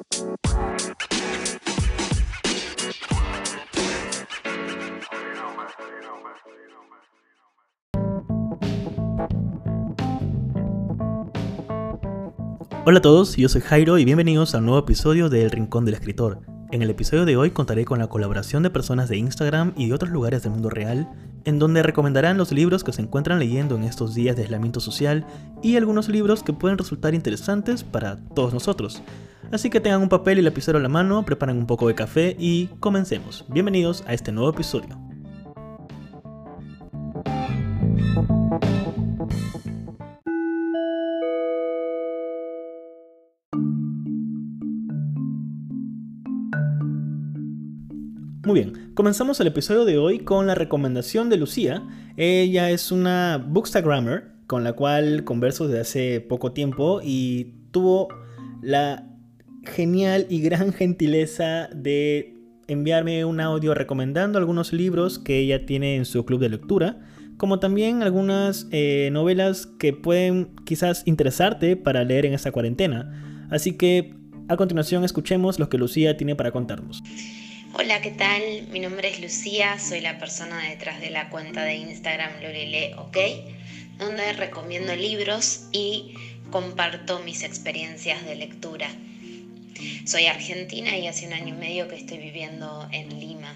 Hola a todos, yo soy Jairo y bienvenidos a un nuevo episodio de El Rincón del Escritor. En el episodio de hoy contaré con la colaboración de personas de Instagram y de otros lugares del mundo real, en donde recomendarán los libros que se encuentran leyendo en estos días de aislamiento social y algunos libros que pueden resultar interesantes para todos nosotros. Así que tengan un papel y lapicero a la mano, preparen un poco de café y comencemos. Bienvenidos a este nuevo episodio. Muy bien, comenzamos el episodio de hoy con la recomendación de Lucía. Ella es una bookstagrammer con la cual converso desde hace poco tiempo y tuvo la genial y gran gentileza de enviarme un audio recomendando algunos libros que ella tiene en su club de lectura, como también algunas eh, novelas que pueden quizás interesarte para leer en esta cuarentena. Así que a continuación escuchemos lo que Lucía tiene para contarnos. Hola, ¿qué tal? Mi nombre es Lucía, soy la persona detrás de la cuenta de Instagram Lulile OK, donde recomiendo libros y comparto mis experiencias de lectura. Soy argentina y hace un año y medio que estoy viviendo en Lima.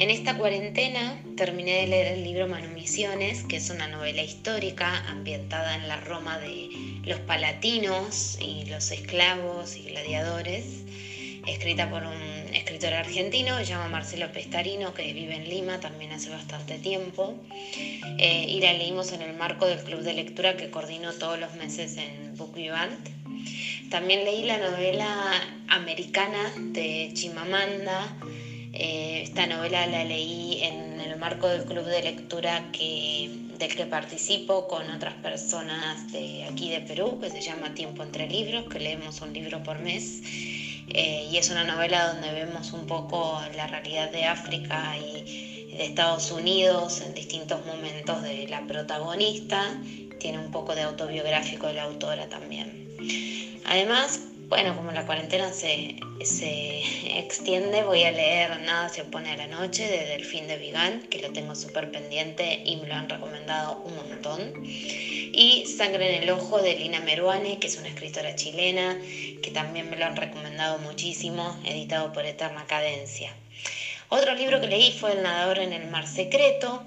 En esta cuarentena terminé de leer el libro Manumisiones, que es una novela histórica ambientada en la Roma de los palatinos y los esclavos y gladiadores, escrita por un escritor argentino, se llama Marcelo Pestarino, que vive en Lima también hace bastante tiempo. Eh, y la leímos en el marco del club de lectura que coordino todos los meses en Book Vivant. También leí la novela americana de Chimamanda. Eh, esta novela la leí en el marco del club de lectura que, del que participo con otras personas de aquí de Perú, que se llama Tiempo entre Libros, que leemos un libro por mes. Eh, y es una novela donde vemos un poco la realidad de África y de Estados Unidos en distintos momentos de la protagonista. Tiene un poco de autobiográfico de la autora también. Además, bueno, como la cuarentena se, extiende, voy a leer Nada se opone a la noche de Delfín de Vigan, que lo tengo súper pendiente y me lo han recomendado un montón. Y Sangre en el Ojo de Lina Meruane, que es una escritora chilena, que también me lo han recomendado muchísimo, editado por Eterna Cadencia. Otro libro que leí fue El nadador en el mar secreto,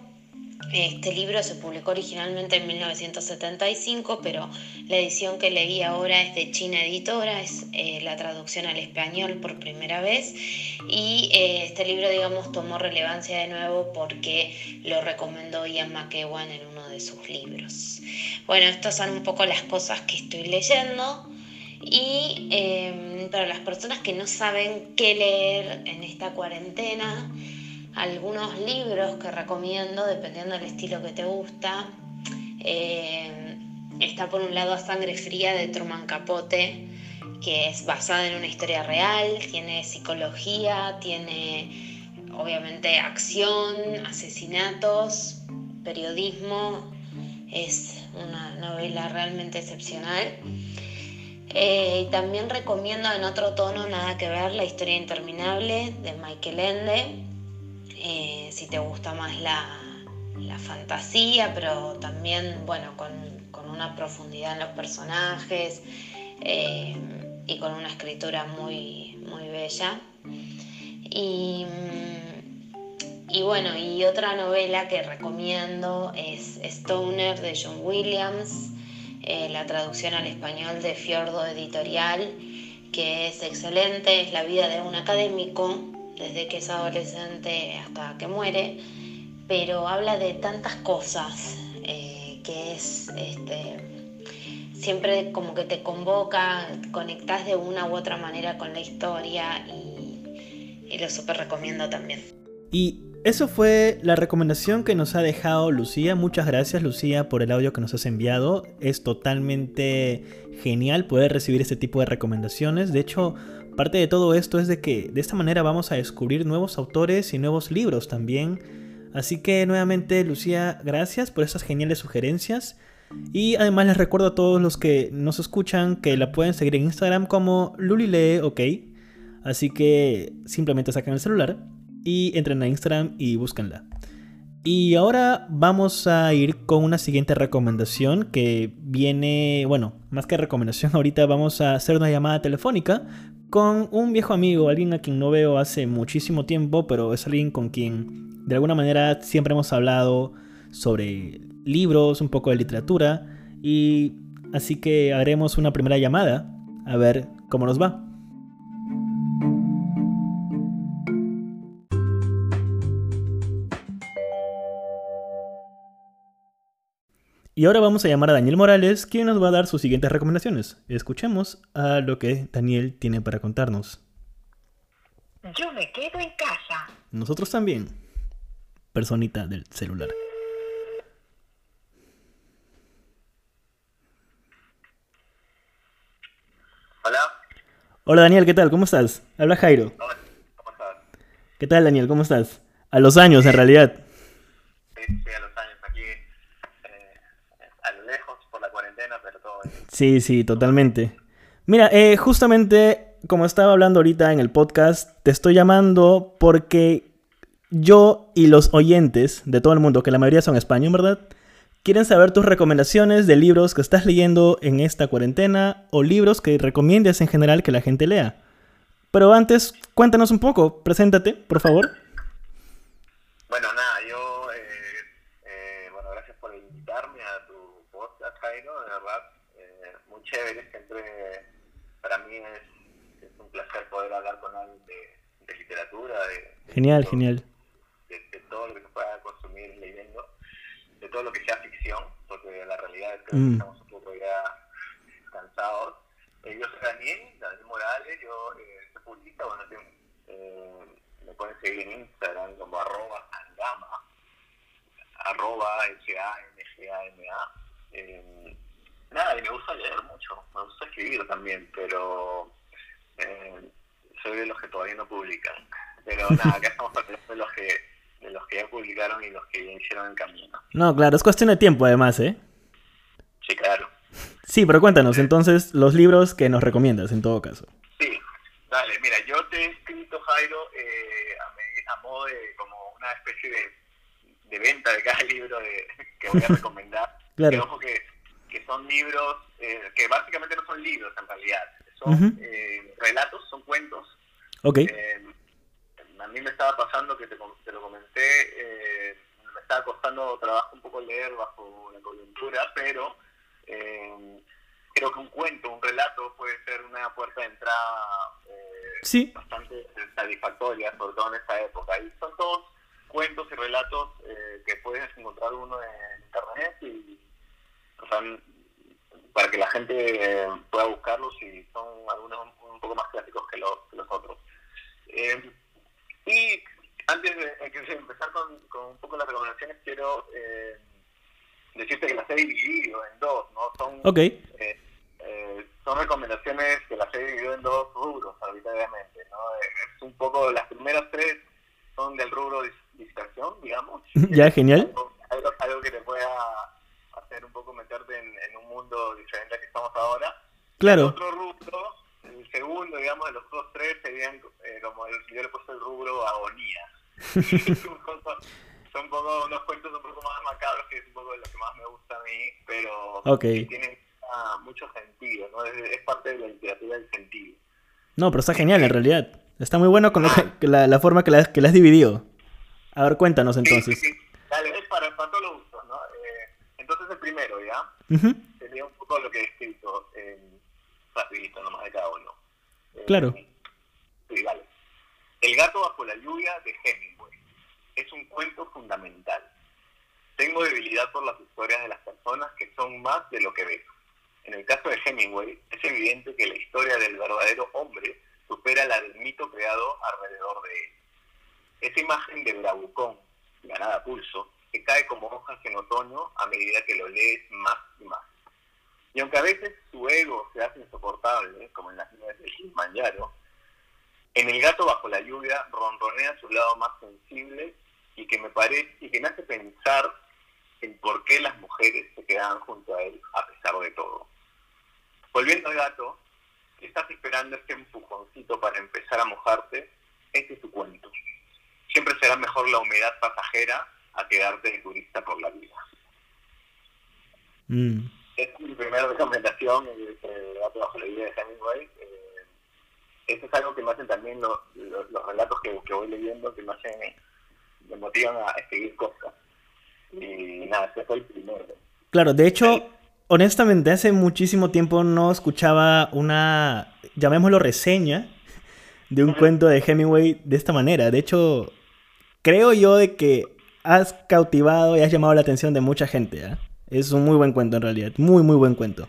este libro se publicó originalmente en 1975, pero la edición que leí ahora es de China Editora, es eh, la traducción al español por primera vez. Y eh, este libro, digamos, tomó relevancia de nuevo porque lo recomendó Ian McEwan en uno de sus libros. Bueno, estas son un poco las cosas que estoy leyendo. Y em, para las personas que no saben qué leer en esta cuarentena, algunos libros que recomiendo, dependiendo del estilo que te gusta. Eh, está por un lado A Sangre Fría de Truman Capote, que es basada en una historia real, tiene psicología, tiene obviamente acción, asesinatos, periodismo. Es una novela realmente excepcional. Eh, también recomiendo en otro tono, nada que ver, La historia interminable de Michael Ende, eh, si te gusta más la, fantasía, pero también, bueno, con, una profundidad en los personajes eh, y con una escritura muy, muy bella. Y, bueno, y otra novela que recomiendo es Stoner de John Williams, eh, la traducción al español de Fiordo Editorial, que es excelente, es la vida de un académico desde que es adolescente hasta que muere, pero habla de tantas cosas eh, que es este, siempre como que te convoca, conectas de una u otra manera con la historia y, y lo súper recomiendo también. Y eso fue la recomendación que nos ha dejado Lucía. Muchas gracias Lucía por el audio que nos has enviado. Es totalmente genial poder recibir este tipo de recomendaciones. De hecho, Parte de todo esto es de que de esta manera vamos a descubrir nuevos autores y nuevos libros también. Así que nuevamente Lucía, gracias por esas geniales sugerencias. Y además les recuerdo a todos los que nos escuchan que la pueden seguir en Instagram como Lulilee, ok. Así que simplemente sacan el celular y entren a Instagram y búsquenla. Y ahora vamos a ir con una siguiente recomendación que viene, bueno, más que recomendación, ahorita vamos a hacer una llamada telefónica con un viejo amigo, alguien a quien no veo hace muchísimo tiempo, pero es alguien con quien de alguna manera siempre hemos hablado sobre libros, un poco de literatura, y así que haremos una primera llamada a ver cómo nos va. Y ahora vamos a llamar a Daniel Morales, quien nos va a dar sus siguientes recomendaciones. Escuchemos a lo que Daniel tiene para contarnos. Yo me quedo en casa. Nosotros también. Personita del celular. Hola. Hola Daniel, ¿qué tal? ¿Cómo estás? Habla Jairo. Hola, ¿cómo estás? ¿Qué tal Daniel? ¿Cómo estás? A los años en realidad. Sí, sí, a los años aquí, eh, a lo lejos por la cuarentena, pero todo bien. Sí, sí, totalmente. Mira, eh, justamente como estaba hablando ahorita en el podcast, te estoy llamando porque yo y los oyentes de todo el mundo, que la mayoría son españoles, ¿verdad? Quieren saber tus recomendaciones de libros que estás leyendo en esta cuarentena o libros que recomiendes en general que la gente lea. Pero antes, cuéntanos un poco, preséntate, por favor. Bueno, nada, yo, eh, eh, bueno, gracias por invitarme a tu podcast, Jairo, de verdad, eh, muy chévere, siempre para mí es, es un placer poder hablar con alguien de, de literatura, de, de Genial, todo- genial. de, de todo lo que se pueda consumir leyendo, de todo lo que sea ficción, porque la realidad es que Mm. estamos un poco ya cansados. Eh, yo soy Daniel, Daniel Morales, yo eh, soy publicista, bueno, tengo, eh, me pueden seguir en Instagram como arroba andama, arroba S-A-N-G-A-M-A. Eh, nada, y me gusta leer mucho, me gusta escribir también, pero eh, soy de los que todavía no publican. Pero nada, acá estamos hablando de los que de los que ya publicaron y los que ya hicieron el camino. No, claro, es cuestión de tiempo además, ¿eh? Sí, claro. Sí, pero cuéntanos entonces los libros que nos recomiendas en todo caso. Sí, dale, mira, yo te he escrito, Jairo, eh, a, a modo de como una especie de, de venta de cada libro de, que voy a recomendar. Claro. Que ojo que, que son libros, eh, que básicamente no son libros en realidad, son eh, relatos, son cuentos. Ok. Eh, a mí me estaba pasando que te, te lo comenté, eh, me estaba costando trabajo un poco leer bajo la coyuntura, pero eh, creo que un cuento, un relato puede ser una puerta de entrada eh, Sí. bastante satisfactoria, sobre todo en esta época. Y son todos cuentos y relatos eh, que puedes encontrar uno en internet y o sea, para que la gente eh, pueda buscarlos y son algunos un, poco más clásicos que los, que los otros. Eh, y antes de, de empezar con, con un poco las recomendaciones, quiero eh, decirte que las he dividido en dos, ¿no? Son, Ok. eh, eh, son recomendaciones que las he dividido en dos rubros arbitrariamente, ¿no? Eh, Es un poco, las primeras tres son del rubro de distracción, digamos. Ya, genial. Algo, algo, algo que te pueda hacer un poco meterte en, en un mundo diferente al que estamos ahora. El Claro. otro rubro, el segundo, digamos, de los otros tres serían eh, como el, yo le puesto el rubro agonía. son, poco- son poco, unos cuentos un poco más macabros, que es un poco de lo que más me gusta a mí, pero Ok. que tienen ah, mucho sentido, ¿no? Es, es parte de la literatura del sentido. No, pero está genial en realidad. Está muy bueno con lo que- que la, la forma que la, que la has dividido. A ver, cuéntanos entonces. Sí, sí, sí. Dale, es para, para todos los gustos, ¿no? Eh, entonces el primero, ¿ya? Sería un poco lo que he escrito en rapidito nomás de cada uno. Eh, Claro. Sí, vale. El gato bajo la lluvia de Hemingway. Es un cuento fundamental. Tengo debilidad por las historias de las personas que son más de lo que ves. En el caso de Hemingway, es evidente que la historia del verdadero hombre supera la del mito creado alrededor de él. Esa imagen de bravucón, ganada a pulso, que cae como hojas en otoño a medida que lo lees más y más. Y aunque a veces su ego se hace insoportable, como en las nieves de Kilimanjaro, en El gato bajo la lluvia ronronea su lado más sensible y que me parece y que me hace pensar en por qué las mujeres se quedaban junto a él a pesar de todo. Volviendo al gato, si estás esperando este empujoncito para empezar a mojarte, este es tu cuento. Siempre será mejor la humedad pasajera a quedarte de turista por la vida. Mm. Es mi primera recomendación, el gato bajo la vida de Hemingway. Eh, eso es algo que me hacen también lo- lo- los relatos que, que voy leyendo, que me hacen, me motivan a seguir cosas. Y nada, ese fue el primero. Claro, de hecho, honestamente, hace muchísimo tiempo no escuchaba una, llamémoslo reseña, de un cuento de Hemingway de esta manera. De hecho, creo yo de que has cautivado y has llamado la atención de mucha gente. ¿ah? Es un muy buen cuento en realidad, muy, muy buen cuento.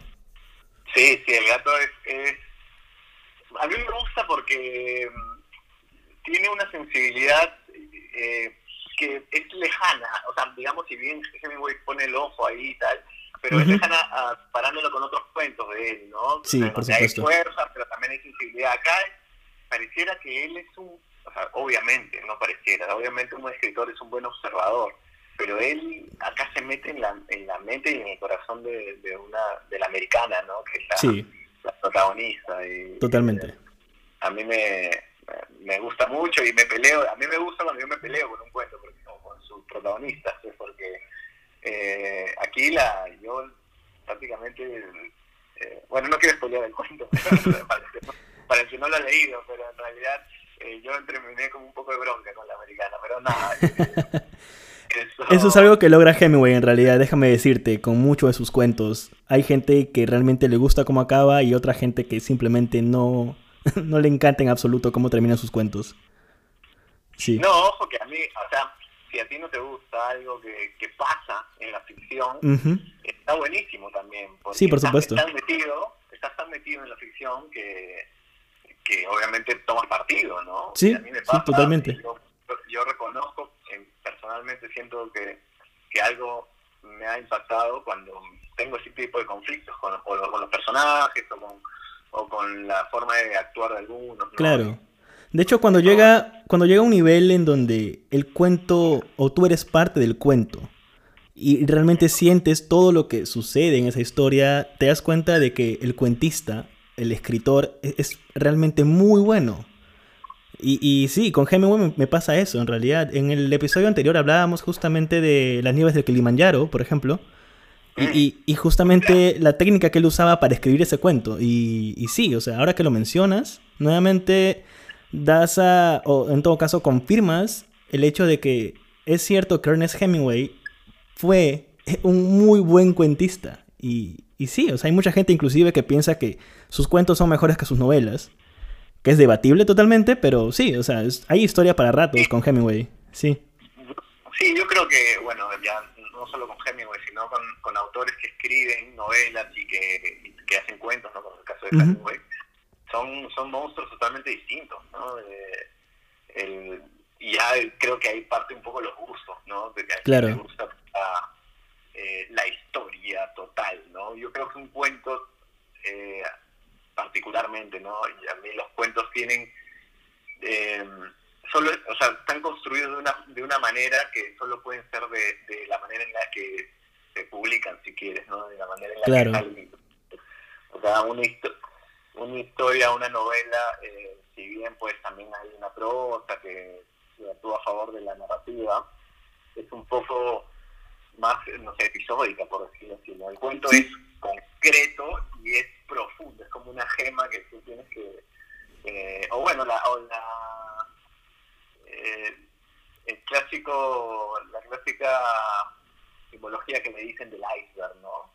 Sí, sí, el gato es, es... A mí me gusta porque mm, tiene una sensibilidad eh, que es lejana. O sea, digamos, si bien Hemingway pone el ojo ahí y tal, pero es lejana a- parándolo con otros cuentos de él, ¿no? Sí, por Hay supuesto. fuerza, pero también hay sensibilidad. Acá pareciera que él es un... O sea, obviamente, no pareciera. Obviamente un escritor es un buen observador. Pero él acá se mete en la, en la mente y en el corazón de, de una de la americana, ¿no? Que es la, Sí, la protagonista. Y, totalmente. a mí me, me gusta mucho y me peleo. A mí me gusta cuando yo me peleo con un cuento porque, o con sus protagonistas, pues, porque eh, aquí la yo prácticamente. eh, bueno, no quiero spoilear el cuento para, el que no, para el que no lo ha leído, pero en realidad eh, yo terminé con un poco de bronca con la americana, pero nada. eso, Eso es algo que logra Hemingway en realidad, déjame decirte, con muchos de sus cuentos. Hay gente que realmente le gusta cómo acaba y otra gente que simplemente no, no le encanta en absoluto cómo terminan sus cuentos. Sí. No, ojo que a mí, o sea, si a ti no te gusta algo que, que pasa en la ficción, está buenísimo también. Sí, por supuesto. Estás metido, estás tan metido en la ficción que, que obviamente tomas partido, ¿no? Sí, Y a mí me sí, totalmente. Yo, yo reconozco, siento que, que algo me ha impactado cuando tengo ese tipo de conflictos con, o con los personajes o con, o con la forma de actuar de algunos. ¿no? Claro. De hecho, cuando llega, cuando llega un nivel en donde el cuento, o tú eres parte del cuento, y realmente sientes todo lo que sucede en esa historia, te das cuenta de que el cuentista, el escritor, e- es realmente muy bueno. Y, sí, con Hemingway me, pasa eso, en realidad. En el episodio anterior hablábamos justamente de las nieves del Kilimanjaro, por ejemplo. Y, justamente la técnica que él usaba para escribir ese cuento. Y, y sí, o sea, ahora que lo mencionas, nuevamente das a, o en todo caso confirmas el hecho de que es cierto que Ernest Hemingway fue un muy buen cuentista. Y, y sí, o sea, hay mucha gente inclusive que piensa que sus cuentos son mejores que sus novelas. Que es debatible totalmente, pero sí, o sea, es- hay historia para ratos con Hemingway. Sí. Sí, yo creo que, bueno, ya no solo con Hemingway, sino con, con autores que escriben novelas y que, y que hacen cuentos, ¿no? Como el caso de. Hemingway, son, son monstruos totalmente distintos, ¿no? Eh, el- ya creo que ahí parte un poco los gustos, ¿no? De que a quien Claro. gusta la, eh, la historia total, ¿no? Yo creo que un cuento, particularmente, ¿no? Y a mí los cuentos tienen eh, solo o sea están construidos de una de una manera que solo pueden ser de, de la manera en la que se publican si quieres no de la manera en la Claro. que salen. o sea una, histo- una historia una novela eh, si bien pues también hay una prosa que, que actúa a favor de la narrativa es un poco más no sé episódica por decirlo así el cuento es concreto y es profundo es como una gema que tú tienes que eh, o bueno, la, o la eh, el clásico, la clásica simbología que me dicen del iceberg, ¿no?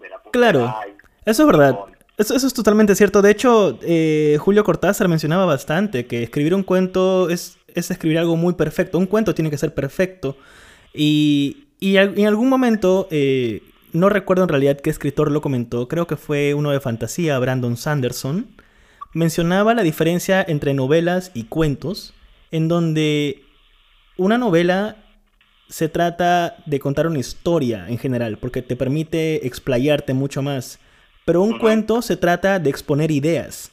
De la punta Claro. del. Eso es verdad. Eso, eso es totalmente cierto. De hecho, eh, Julio Cortázar mencionaba bastante que escribir un cuento es, es escribir algo muy perfecto. Un cuento tiene que ser perfecto. Y, y en algún momento, eh, no recuerdo en realidad qué escritor lo comentó, creo que fue uno de fantasía, Brandon Sanderson, mencionaba la diferencia entre novelas y cuentos, en donde una novela se trata de contar una historia en general, porque te permite explayarte mucho más. Pero un cuento se trata de exponer ideas.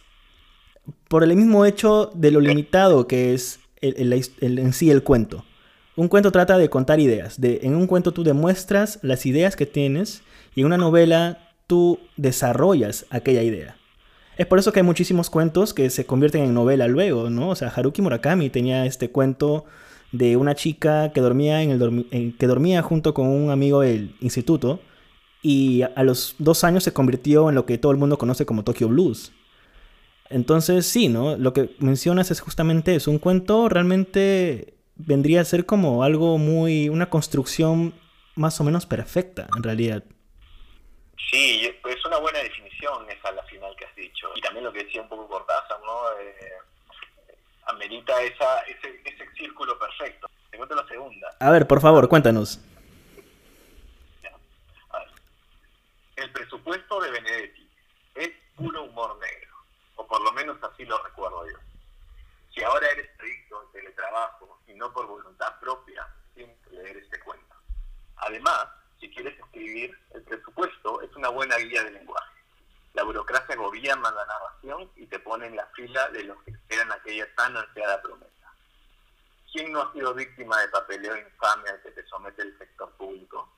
Por el mismo hecho de lo limitado que es el- el- el- en sí el cuento. Un cuento trata de contar ideas. De, en un cuento tú demuestras las ideas que tienes y en una novela tú desarrollas aquella idea. Es por eso que hay muchísimos cuentos que se convierten en novela luego, ¿no? O sea, Haruki Murakami tenía este cuento de una chica que dormía, en el que dormía junto con un amigo del instituto y a los dos años se convirtió en lo que todo el mundo conoce como Tokyo Blues. Entonces, sí, ¿no? Lo que mencionas es justamente eso. Un cuento realmente vendría a ser como algo muy. una construcción más o menos perfecta, en realidad. Sí, es una buena definición esa la final que has dicho. Y también lo que decía un poco Cortázar, ¿no? Eh, amerita esa, ese, ese círculo perfecto. Te cuento la segunda. A ver, por favor, cuéntanos. El presupuesto de Benedetti es puro humor negro, o por lo menos así lo recuerdo yo. Si ahora eres estricto en teletrabajo y no por voluntad propia, que leer este cuento. Además, si quieres escribir, el presupuesto es una buena guía de lenguaje. La burocracia gobierna la narración y te pone en la fila de los que esperan aquella tan ansiada promesa. ¿Quién no ha sido víctima de papeleo infame al que te somete el sector público?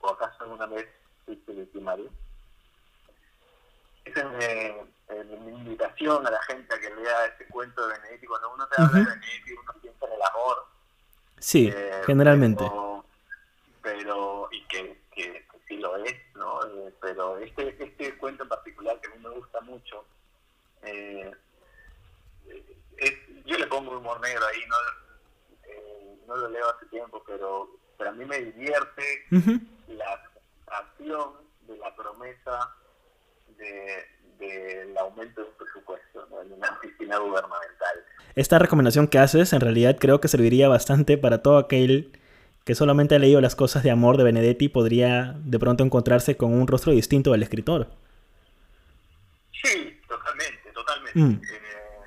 ¿O acaso alguna vez victimario. Esa es mi, invitación a la gente a que lea este cuento de Benedetti. Cuando uno te habla de Benedetti, uno piensa en el amor. Sí, eh, generalmente. Pero, y que, que, sí lo es, ¿no? Eh, pero este, este cuento en particular que a mí me gusta mucho, eh, es, yo le pongo humor negro ahí, no, no lo leo hace tiempo, pero, pero a mí me divierte la acción de la promesa del aumento del presupuesto en una oficina gubernamental. Esta recomendación que haces en realidad creo que serviría bastante para todo aquel que solamente ha leído las cosas de amor de Benedetti podría de pronto encontrarse con un rostro distinto del escritor. Sí, totalmente, totalmente. Mm. Eh,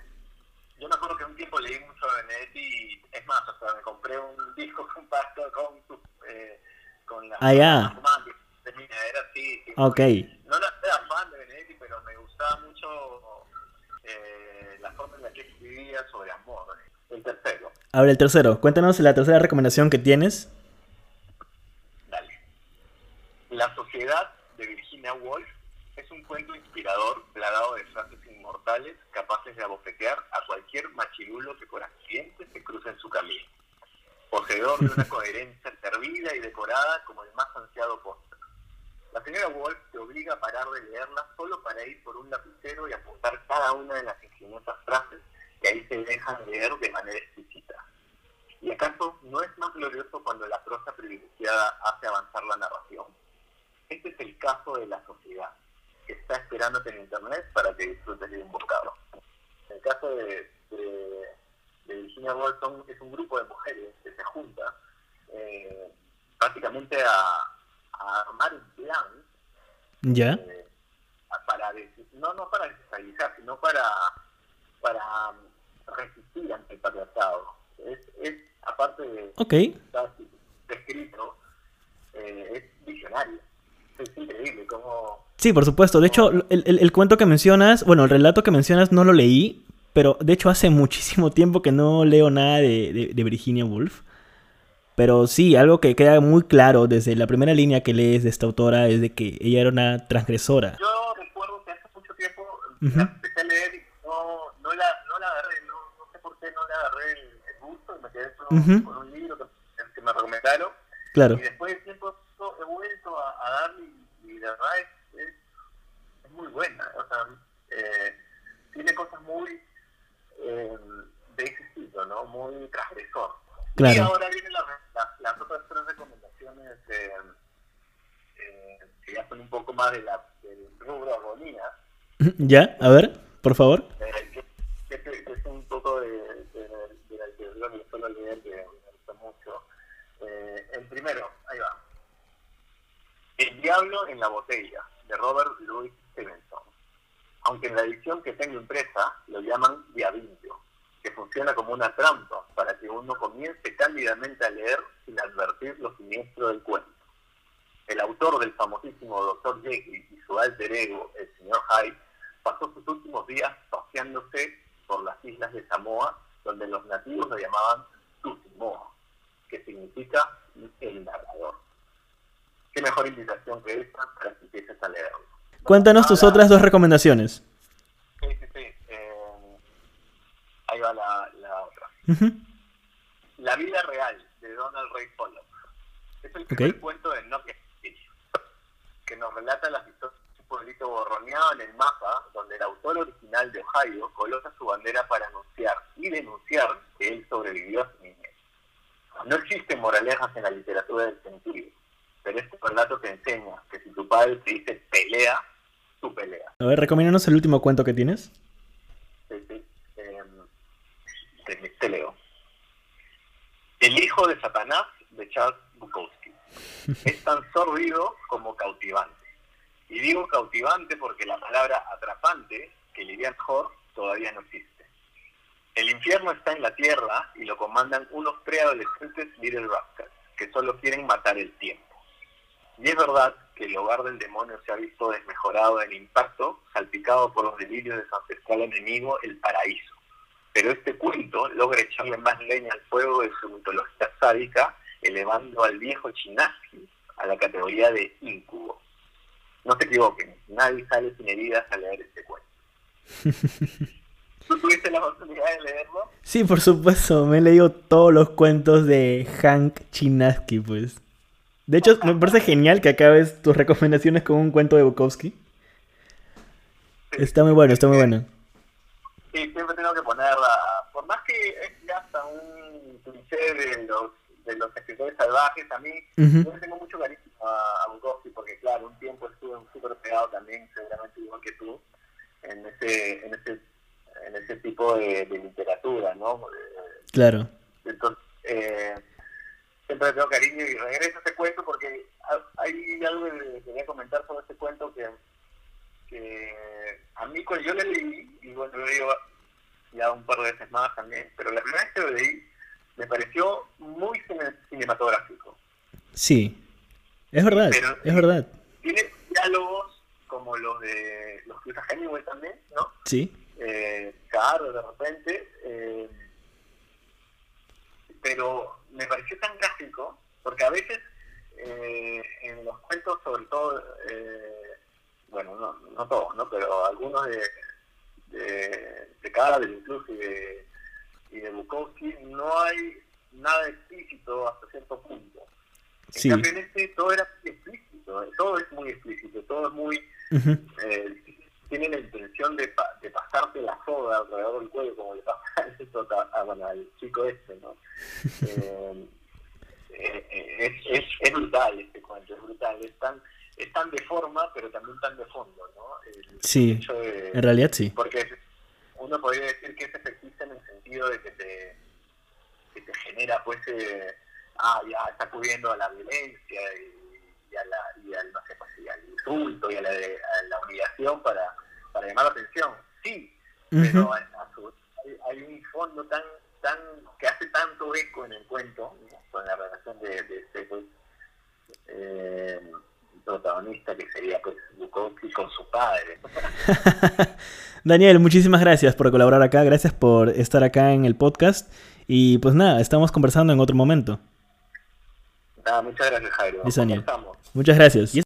yo me acuerdo que un tiempo leí mucho de Benedetti y es más, o sea, me compré un disco compacto con, eh, con la... Ah, ya. Ok. No era fan de Benedetti, pero me gustaba mucho eh, la forma en la que escribía sobre amor. El tercero. A ver, el tercero. Cuéntanos la tercera recomendación que tienes. Dale. La sociedad de Virginia Woolf es un cuento inspirador plagado de frases inmortales capaces de abofetear a cualquier machirulo que por accidente se cruce en su camino. Poseedor de una coherencia servida y decorada como el más ansiado postre la señora Wolf te obliga a parar de leerla solo para ir por un lapicero y apuntar cada una de las ingeniosas frases que ahí se dejan leer de manera explícita. ¿Y acaso no es más glorioso cuando la prosa privilegiada hace avanzar la narración? Este es el caso de la sociedad, que está esperándote en Internet para que disfrutes de un bocado. En el caso de, Virginia Woolf es un grupo de mujeres que se junta eh, prácticamente a a armar un plan. ¿Ya? Eh, para, no, no para desestabilizar, sino para, para resistir ante el patriarcado. Es, es aparte de okay. estar descrito, eh, es visionario. Es increíble cómo... Sí, por supuesto. De hecho, el, el, el, cuento que mencionas, bueno, el relato que mencionas no lo leí, pero de hecho hace muchísimo tiempo que no leo nada de, de, de Virginia Woolf. Pero sí, algo que queda muy claro desde la primera línea que lees de esta autora es de que ella era una transgresora. Yo recuerdo que hace mucho tiempo la empecé a leer y no, no, la, no la agarré, no, no, sé por qué no le agarré el, gusto y quedé solo con un libro que, que, me recomendaron. Claro. Y después de tiempo he vuelto a, a darle y, de verdad es, es, es, muy buena. O sea, eh, tiene cosas muy eh, de ese estilo, ¿no? Muy transgresor. Claro. Y ahora viene la las otras tres recomendaciones eh, que ya son un poco más de la, del rubro agonía. ¿Ya? A ver, por favor. Eh, que, es un poco de, la que me gusta mucho. el primero, ahí va. El diablo en la botella, de Robert Louis Stevenson. Aunque en la edición que tengo impresa lo llaman diabillo que funciona como una trampa para que uno comience cándidamente a leer sin advertir lo siniestro del cuento. El autor del famosísimo Dr. Jekyll y su alter ego, el señor Hyde, pasó sus últimos días paseándose por las islas de Samoa, donde los nativos lo llamaban Tutimoa. que significa el narrador. Qué mejor invitación que esta para que empieces a leerlo. Cuéntanos tus Ahora- otras dos recomendaciones. Sí, sí, sí. eh, ahí va la, la otra. La vida real de Donald Ray Pollock. Es el primer Ok. cuento de Nokia que nos relata las historias de un pueblito borroneado en el mapa donde el autor original de Ohio coloca su bandera para anunciar y denunciar que él sobrevivió a su niñez. No existen moralejas en la literatura del sentido, pero este relato te enseña que si tu padre te dice pelea, tú peleas. A ver, recomiéndanos el último cuento que tienes. Sí, sí. Eh, te, te leo. El hijo de Satanás de Charles Bukowski. Es tan sórdido como cautivante. Y digo cautivante porque la palabra atrapante, que Lilian Hor todavía no existe. El infierno está en la tierra y lo comandan unos preadolescentes Little Rascals que solo quieren matar el tiempo. Y es verdad que el hogar del demonio se ha visto desmejorado en impacto, salpicado por los delirios de su ancestral enemigo, el paraíso. Pero este cuento logra echarle más leña al fuego de su mitología sádica, elevando al viejo Chinaski a la categoría de incubo. No se equivoquen, nadie sale sin heridas al leer este cuento. ¿Tú tuviste la oportunidad de leerlo? Sí, por supuesto, me he leído todos los cuentos de Hank Chinaski, pues. De hecho, me parece genial que acabes tus recomendaciones con un cuento de Bukowski. Está muy bueno, está muy bueno. Sí, siempre tengo que ponerla, por más que es ya hasta un cliché de los, de los escritores salvajes, a mí Ujú. yo le tengo mucho cariño a, a Bukowski, porque claro, un tiempo estuve súper pegado también, seguramente igual que tú, en ese, en ese, en ese tipo de, de literatura, ¿no? Eh, Claro. Entonces, eh, siempre tengo cariño y regreso a ese cuento porque ha- hay algo que quería comentar sobre este cuento que, que a mí cuando yo le leí, y bueno, lo digo ya un par de veces más también, pero la primera vez que lo leí me pareció muy cine- cinematográfico. Sí. Es verdad, Pero- es verdad. Tiene diálogos como los de los que usa Hemingway también, ¿no? Sí. Eh, Caro de repente, eh, pero me pareció tan gráfico, porque a veces eh, en los cuentos, sobre todo, eh, bueno, no, no todos, ¿no? pero algunos de, de, de Caro incluso y de, y de Bukowski, no hay nada explícito hasta cierto punto. En Sí. cambio, en este todo era explícito, todo es muy explícito, todo es muy eh, tiene la intención de, pa- de pasarte la soga alrededor del cuello, como le pasa a- bueno, al chico este, ¿no? Eh, eh, eh, es, es, es brutal este cuento, es brutal, es tan, es tan de forma, pero también tan de fondo, ¿no? El Sí, hecho de- en realidad sí. porque uno podría decir que es efectista en el sentido de que te, que te genera, pues, eh, ah, ya está cubriendo a la violencia y, y a la, y al, no sé, pues, y al insulto y a la, a la humillación para, para llamar la atención. Sí, pero a, a su- hay, hay un fondo tan tan que hace tanto eco en el cuento ¿no? con la relación de, de este pues, eh, protagonista que sería pues Bukowski con su padre. Daniel, muchísimas gracias por colaborar acá, gracias por estar acá en el podcast. Y pues nada, estamos conversando en otro momento. Nada, muchas gracias Jairo. Muchas gracias. Y-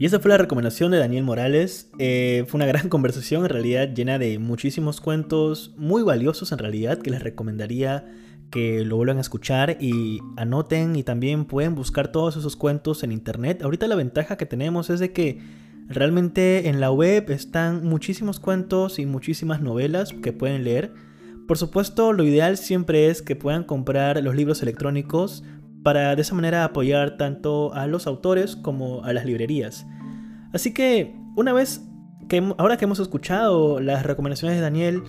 Y esa fue la recomendación de Daniel Morales. Eh, fue una gran conversación, en realidad llena de muchísimos cuentos muy valiosos, en realidad, que les recomendaría que lo vuelvan a escuchar y anoten y también pueden buscar todos esos cuentos en internet. Ahorita la ventaja que tenemos es de que realmente en la web están muchísimos cuentos y muchísimas novelas que pueden leer. Por supuesto, lo ideal siempre es que puedan comprar los libros electrónicos para de esa manera apoyar tanto a los autores como a las librerías. Así que una vez que ahora que hemos escuchado las recomendaciones de Daniel,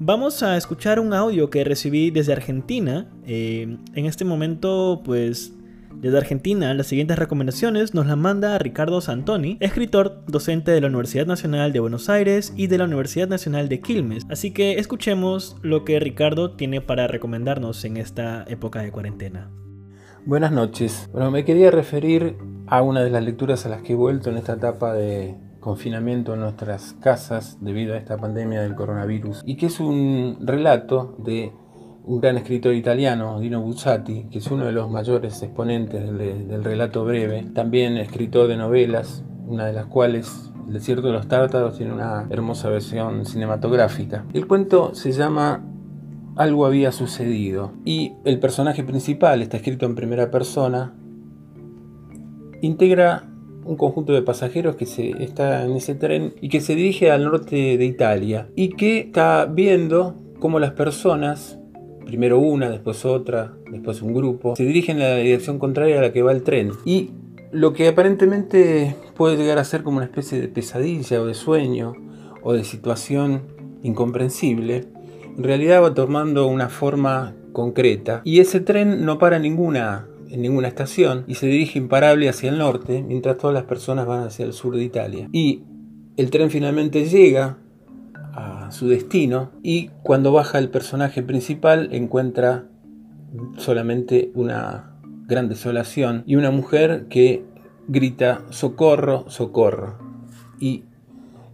vamos a escuchar un audio que recibí desde Argentina. Eh, en este momento, pues desde Argentina, las siguientes recomendaciones nos las manda Ricardo Santoni, escritor, docente de la Universidad Nacional de Buenos Aires y de la Universidad Nacional de Quilmes. Así que escuchemos lo que Ricardo tiene para recomendarnos en esta época de cuarentena. Buenas noches. Bueno, me quería referir a una de las lecturas a las que he vuelto en esta etapa de confinamiento en nuestras casas debido a esta pandemia del coronavirus y que es un relato de un gran escritor italiano, Dino Buzzati, que es uno de los mayores exponentes del, relato breve, también escritor de novelas, una de las cuales El desierto de los tártaros tiene una hermosa versión cinematográfica. El cuento se llama Algo había sucedido y el personaje principal está escrito en primera persona, integra un conjunto de pasajeros que se está en ese tren y que se dirige al norte de Italia y que está viendo cómo las personas, primero una, después otra, después un grupo, se dirigen en la dirección contraria a la que va el tren. Y lo que aparentemente puede llegar a ser como una especie de pesadilla o de sueño o de situación incomprensible, en realidad va tomando una forma concreta y ese tren no para ninguna en ninguna estación y se dirige imparable hacia el norte mientras todas las personas van hacia el sur de Italia. Y el tren finalmente llega su destino y cuando baja el personaje principal encuentra solamente una gran desolación y una mujer que grita socorro, socorro. Y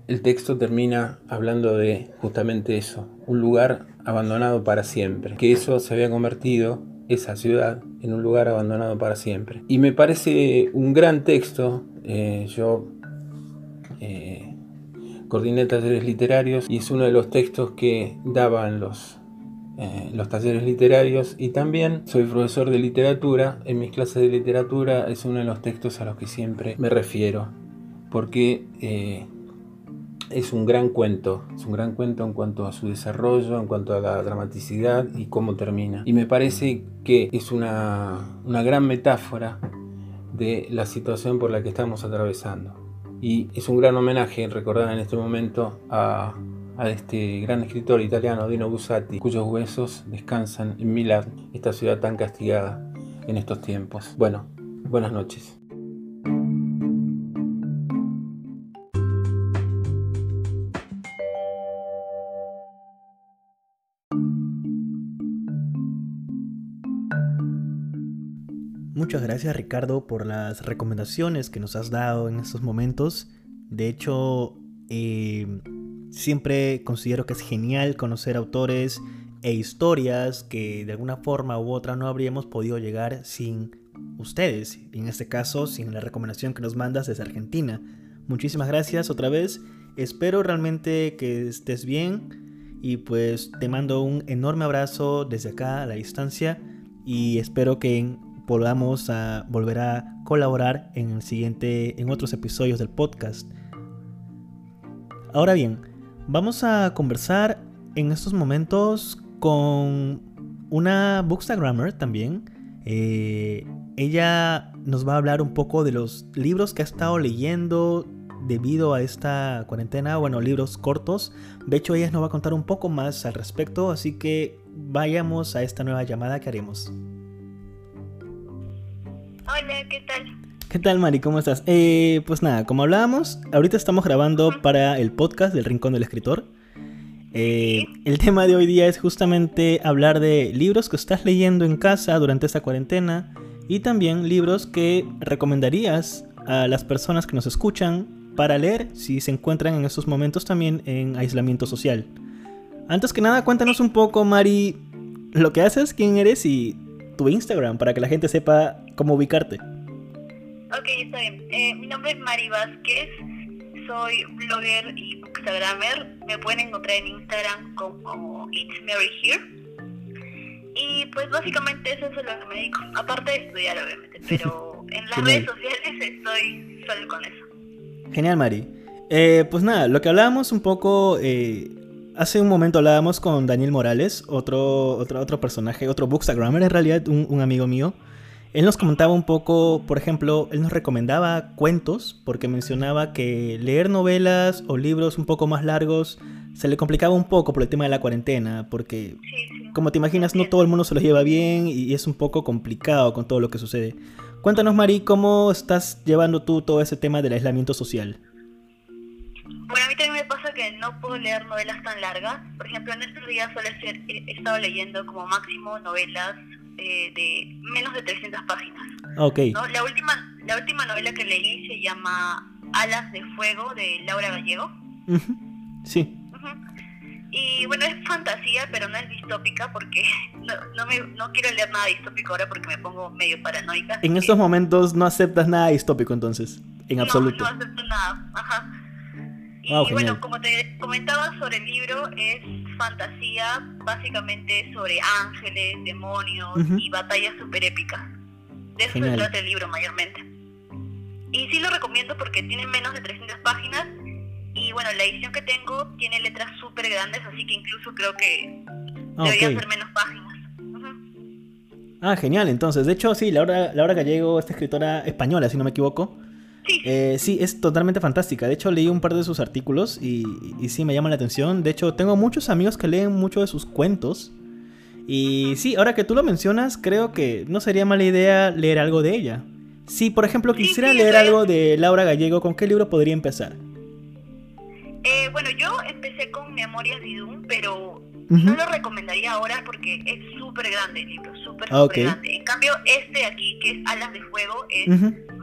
el texto termina hablando de justamente eso, un lugar abandonado para siempre, que eso se había convertido esa ciudad en un lugar abandonado para siempre. Y me parece un gran texto. Eh, yo eh, coordiné talleres literarios y es uno de los textos que daban los, eh, los talleres literarios y también soy profesor de literatura. En mis clases de literatura es uno de los textos a los que siempre me refiero porque es un gran cuento, es un gran cuento en cuanto a su desarrollo, en cuanto a la dramaticidad y cómo termina. Y me parece que es una, gran metáfora de la situación por la que estamos atravesando. Y es un gran homenaje recordar en este momento a, este gran escritor italiano Dino Buzzati, cuyos huesos descansan en Milán, esta ciudad tan castigada en estos tiempos. Bueno, buenas noches. Muchas gracias Ricardo por las recomendaciones que nos has dado en estos momentos. De hecho, eh, siempre considero que es genial conocer autores e historias que de alguna forma u otra no habríamos podido llegar sin ustedes. En este caso, sin la recomendación que nos mandas desde Argentina. Muchísimas gracias otra vez. Espero realmente que estés bien. Y pues te mando un enorme abrazo desde acá a la distancia. Y espero que en podamos a volver a colaborar en el siguiente en otros episodios del podcast. Ahora bien, vamos a conversar en estos momentos con una bookstagrammer también. Eh, ella nos va a hablar un poco de los libros que ha estado leyendo debido a esta cuarentena, bueno, libros cortos. De hecho, ella nos va a contar un poco más al respecto, así que vayamos a esta nueva llamada que haremos. Hola, ¿qué tal? ¿Qué tal, Mari? ¿Cómo estás? Eh, pues nada, como hablábamos, ahorita estamos grabando para el podcast del Rincón del Escritor. Eh, el tema de hoy día es justamente hablar de libros que estás leyendo en casa durante esta cuarentena y también libros que recomendarías a las personas que nos escuchan para leer si se encuentran en estos momentos también en aislamiento social. Antes que nada, cuéntanos un poco, Mari, lo que haces, quién eres y tu Instagram para que la gente sepa cómo ubicarte. Ok, está bien. Eh, mi nombre es Mari Vázquez, soy blogger y bookstagrammer. Me pueden encontrar en Instagram como It's Mary Here. Y pues básicamente eso es lo que me dedico. Aparte de estudiar, obviamente, pero en las redes sociales estoy solo con eso. Genial, Mari. Eh, pues nada, lo que hablábamos un poco eh, Hace un momento hablábamos con Daniel Morales, otro, otro, otro personaje, otro bookstagrammer en realidad, un, amigo mío. Él nos comentaba un poco, por ejemplo, él nos recomendaba cuentos porque mencionaba que leer novelas o libros un poco más largos se le complicaba un poco por el tema de la cuarentena, porque como te imaginas no todo el mundo se los lleva bien y es un poco complicado con todo lo que sucede. Cuéntanos, Mari, ¿cómo estás llevando tú todo ese tema del aislamiento social? Bueno, a mí también me pasa que no puedo leer novelas tan largas. Por ejemplo, en estos días solo he estado leyendo como máximo novelas eh, de menos de 300 páginas. Ok. La, última, la última novela que leí se llama Alas de Fuego de Laura Gallego. Sí. Y bueno, es fantasía, pero no es distópica porque no, no, me, no quiero leer nada distópico ahora porque me pongo medio paranoica. En estos momentos no aceptas nada distópico entonces, en no, absoluto. No, acepto nada. Ajá. Y Wow, bueno, como te comentaba sobre el libro, es fantasía básicamente sobre ángeles, demonios y batallas super épicas. De eso se trata el libro mayormente. Y sí lo recomiendo porque tiene menos de 300 páginas y bueno, la edición que tengo tiene letras súper grandes, así que incluso creo que Ah, deberían ok. ser menos páginas. Ah, genial, entonces. De hecho, sí, Laura, Laura Gallego, esta escritora española, si no me equivoco. Sí, eh, sí, es totalmente fantástica. De hecho, leí un par de sus artículos y, y sí me llama la atención. De hecho, tengo muchos amigos que leen muchos de sus cuentos. Y sí, ahora que tú lo mencionas, creo que no sería mala idea leer algo de ella. Si, por ejemplo, quisiera sí, leer algo de Laura Gallego, ¿con qué libro podría empezar? Eh, bueno, yo empecé con Memorias de Idún, pero no lo recomendaría ahora porque es súper grande el libro, súper, súper grande. En cambio, este de aquí, que es Alas de Fuego, es.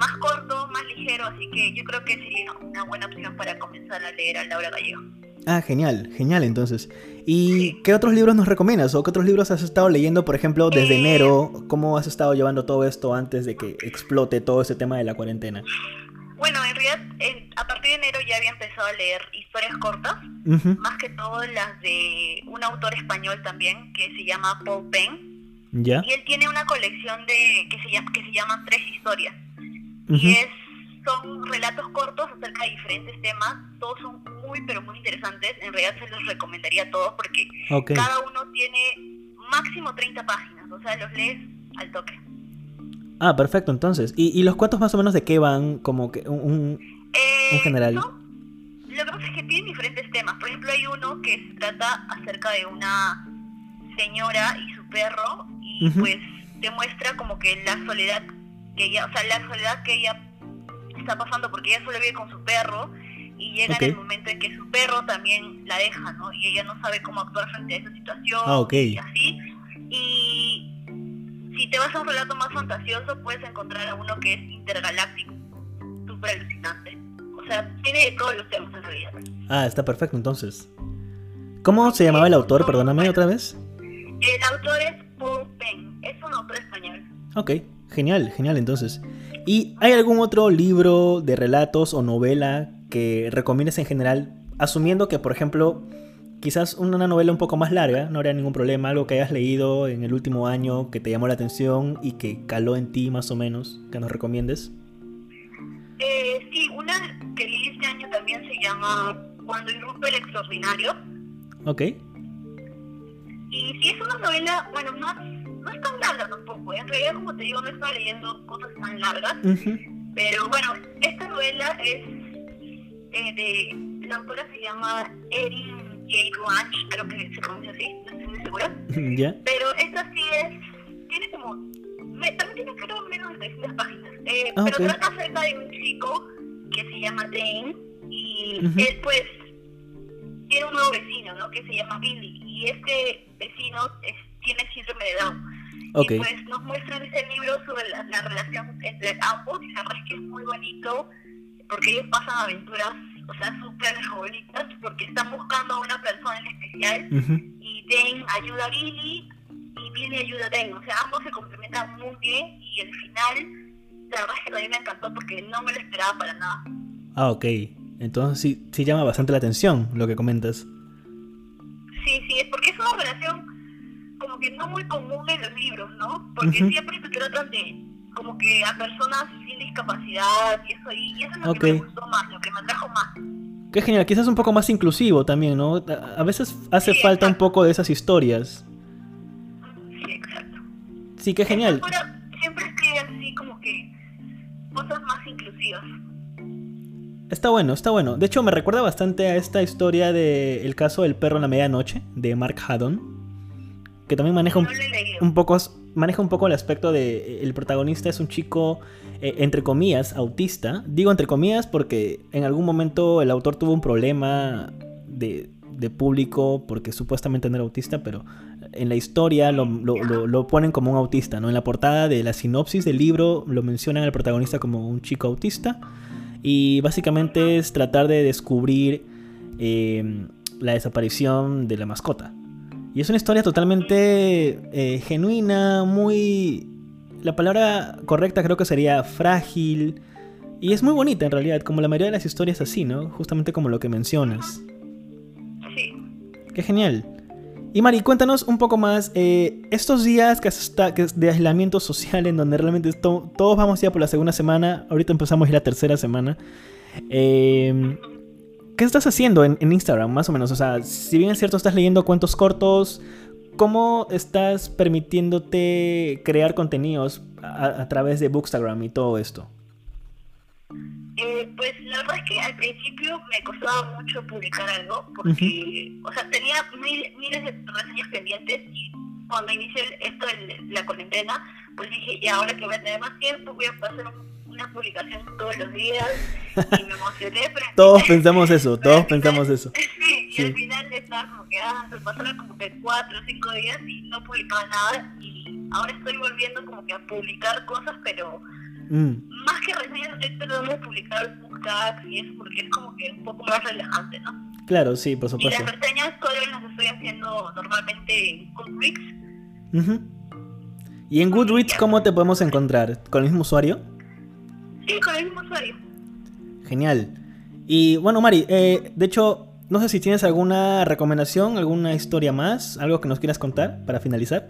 Más corto, más ligero, así que yo creo que sería una buena opción para comenzar a leer a Laura Gallego. Ah, genial, genial entonces. ¿Y Sí. qué otros libros nos recomiendas? ¿O qué otros libros has estado leyendo, por ejemplo, desde Eh, enero? ¿Cómo has estado llevando todo esto antes de que explote todo ese tema de la cuarentena? Bueno, en realidad, a partir de enero ya había empezado a leer historias cortas, más que todo las de un autor español también, que se llama Paul Penn, ¿Ya? y él tiene una colección de que se, llama, que se llaman Tres Historias. Y es son relatos cortos acerca de diferentes temas. Todos son muy pero muy interesantes. En realidad se los recomendaría a todos porque cada uno tiene máximo 30 páginas. O sea los lees al toque. Ah, perfecto, entonces. ¿Y, y los cuentos más o menos de qué van? Como que un... un- Eh, En general. lo que pasa es que tienen diferentes temas. Por ejemplo hay uno que se trata acerca de una señora y su perro y pues te muestra como que la soledad que ella o sea la soledad que ella está pasando porque ella solo vive con su perro y llega en el momento en que su perro también la deja, ¿no? Y ella no sabe cómo actuar frente a esa situación Ah, ok. y así. Y si te vas a un relato más fantasioso, puedes encontrar a uno que es intergaláctico, súper alucinante. O sea, tiene de todos los temas en realidad. Ah, está perfecto, entonces. ¿Cómo se llamaba el autor? Perdóname otra vez. El autor es Paul Penn, es un autor español. Ok, genial, genial entonces. ¿Y hay algún otro libro de relatos o novela que recomiendes en general? Asumiendo que, por ejemplo, quizás una novela un poco más larga, no habría ningún problema, algo que hayas leído en el último año que te llamó la atención y que caló en ti más o menos, que nos recomiendes. Eh, sí, una que leí este año también se llama Cuando irrumpe el extraordinario. Ok, Y sí es una novela, bueno, no, no es tan larga tampoco. En realidad, como te digo, no estaba leyendo cosas tan largas. Pero bueno, esta novela es eh, de. La autora se llama Erin J. Ranch, creo que se pronuncia así, no estoy muy segura. ya, Pero esta sí es. Tiene como. me- también tiene creo menos de 300 páginas. Eh, Ah, pero trata acerca de un chico que se llama Dane y Ujú. él pues tiene un nuevo vecino, ¿no? Que se llama Billy y este vecino es- tiene síndrome de Down. Ok. Y pues nos muestra en este libro sobre la, la relación entre ambos y la verdad es que es muy bonito porque ellos pasan aventuras, o sea, súper bonitas porque están buscando a una persona en especial y Dane ayuda a Billy y Billy ayuda a Dane, o sea, ambos se complementan muy bien y el final, la verdad es que a mí me encantó porque no me lo esperaba para nada. Ah, ok. Entonces sí, sí llama bastante la atención lo que comentas. Sí, sí, es porque es una relación que no muy común en los libros, ¿no? Porque siempre se tratan de como que a personas sin discapacidad y eso, y eso es lo que me gustó más, lo que me atrajo más. Qué genial, quizás un poco más inclusivo también, ¿no? A veces hace Sí, falta un poco de esas historias. Sí, exacto. Sí, qué genial. Pero siempre escribe así como que cosas más inclusivas. Está bueno, está bueno. De hecho, me recuerda bastante a esta historia de El caso del perro en la medianoche, de Mark Haddon. Que también maneja un, lo un poco maneja un poco el aspecto de eh, el protagonista es un chico eh, entre comillas autista digo entre comillas porque en algún momento el autor tuvo un problema de, de público porque supuestamente no era autista pero en la historia lo, lo, ponen como un autista, ¿no? En la portada de la sinopsis del libro lo mencionan al protagonista como un chico autista. Y básicamente es tratar de descubrir eh, la desaparición de la mascota. Y es una historia totalmente eh, genuina, muy... La palabra correcta creo que sería frágil. Y es muy bonita en realidad, como la mayoría de las historias así, ¿no? Justamente como lo que mencionas. Sí. Qué genial. Y Mari, cuéntanos un poco más, eh, estos días que, está, de aislamiento social en donde realmente todos vamos ya por la segunda semana, ahorita empezamos ya la tercera semana, eh, ¿qué estás haciendo en, Instagram más o menos? O sea, si bien es cierto estás leyendo cuentos cortos, ¿cómo estás permitiéndote crear contenidos a, través de Bookstagram y todo esto? Eh, pues la verdad es que al principio me costaba mucho publicar algo porque, o sea, tenía miles de reseñas pendientes y cuando inicié esto de la cuarentena, pues dije, ya ahora que voy a tener más tiempo, voy a hacer una publicación todos los días y me emocioné. Pero todos pensamos eso, todos pensamos eso. Sí, y al final estaba como que, ah, se pasaron como que cuatro o cinco días y no publicaba nada y ahora estoy volviendo como que a publicar cosas, pero Mm. Más que reseñas, estoy tratando de publicar podcasts y eso porque es como que un poco más relajante, ¿no? Claro, sí, por supuesto. Y las reseñas solo las estoy haciendo normalmente en Goodreads. ¿Y en Goodreads cómo te podemos encontrar? ¿Con el mismo usuario? Sí, con el mismo usuario. Genial. Y bueno, Mari, eh, de hecho, no sé si tienes alguna recomendación, alguna historia más, algo que nos quieras contar para finalizar.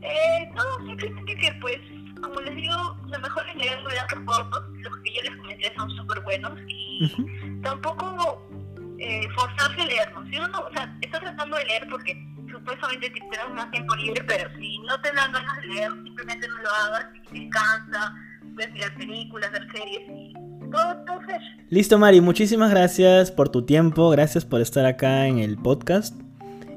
Eh, no, simplemente que pues como les digo, lo mejor es leer relatos cortos, los que yo les comenté son súper buenos y tampoco eh, forzarse a leerlos. Si uno, o sea, está tratando de leer porque supuestamente te das más tiempo libre, pero si no te dan ganas de leer, simplemente no lo hagas y descansa, puedes mirar películas, ver series y todo, todo fresh. Listo, Mari, muchísimas gracias por tu tiempo, gracias por estar acá en el podcast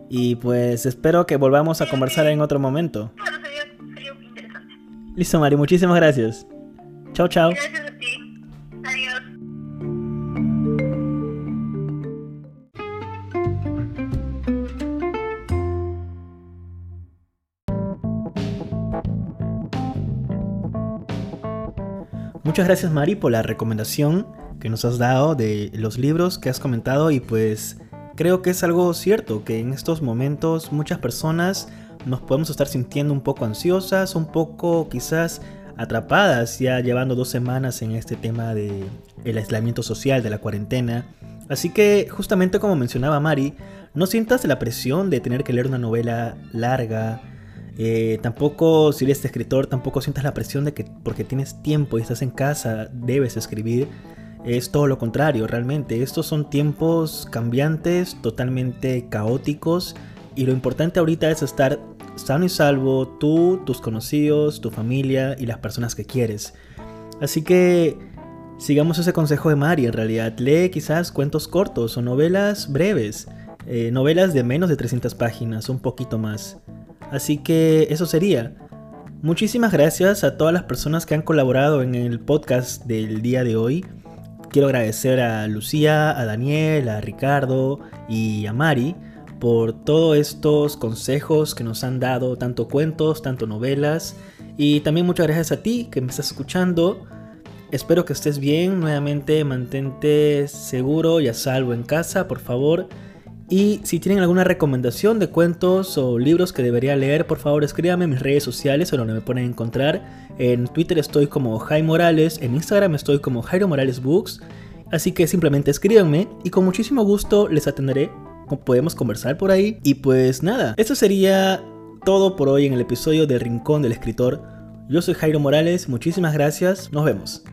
y pues espero que volvamos a conversar en otro momento. Claro, sería, sería interesante. Listo, Mari, muchísimas gracias. Chao, chao. Gracias Muchas gracias Mari por la recomendación que nos has dado de los libros que has comentado y pues creo que es algo cierto que en estos momentos muchas personas nos podemos estar sintiendo un poco ansiosas, un poco quizás atrapadas ya llevando dos semanas en este tema de el aislamiento social, de la cuarentena. Así que justamente como mencionaba Mari, no sientas la presión de tener que leer una novela larga. Eh, tampoco, si eres escritor, tampoco sientas la presión de que porque tienes tiempo y estás en casa, debes escribir. Es todo lo contrario, realmente. Estos son tiempos cambiantes, totalmente caóticos. Y lo importante ahorita es estar sano y salvo tú, tus conocidos, tu familia y las personas que quieres. Así que sigamos ese consejo de Mari en realidad. Lee quizás cuentos cortos o novelas breves. Eh, novelas de menos de 300 páginas, un poquito más. Así que eso sería. Muchísimas gracias a todas las personas que han colaborado en el podcast del día de hoy. Quiero agradecer a Lucía, a Daniel, a Ricardo y a Mari por todos estos consejos que nos han dado, tanto cuentos, tanto novelas. Y también muchas gracias a ti que me estás escuchando. Espero que estés bien. Nuevamente mantente seguro y a salvo en casa, por favor. Y si tienen alguna recomendación de cuentos o libros que debería leer, por favor escríbame en mis redes sociales o donde me pueden encontrar. En Twitter estoy como Jaime Morales, en Instagram estoy como Jairo Morales Books. Así que simplemente escríbanme y con muchísimo gusto les atenderé podemos conversar por ahí. Y pues nada, eso sería todo por hoy en el episodio de Rincón del Escritor. Yo soy Jairo Morales, muchísimas gracias, nos vemos.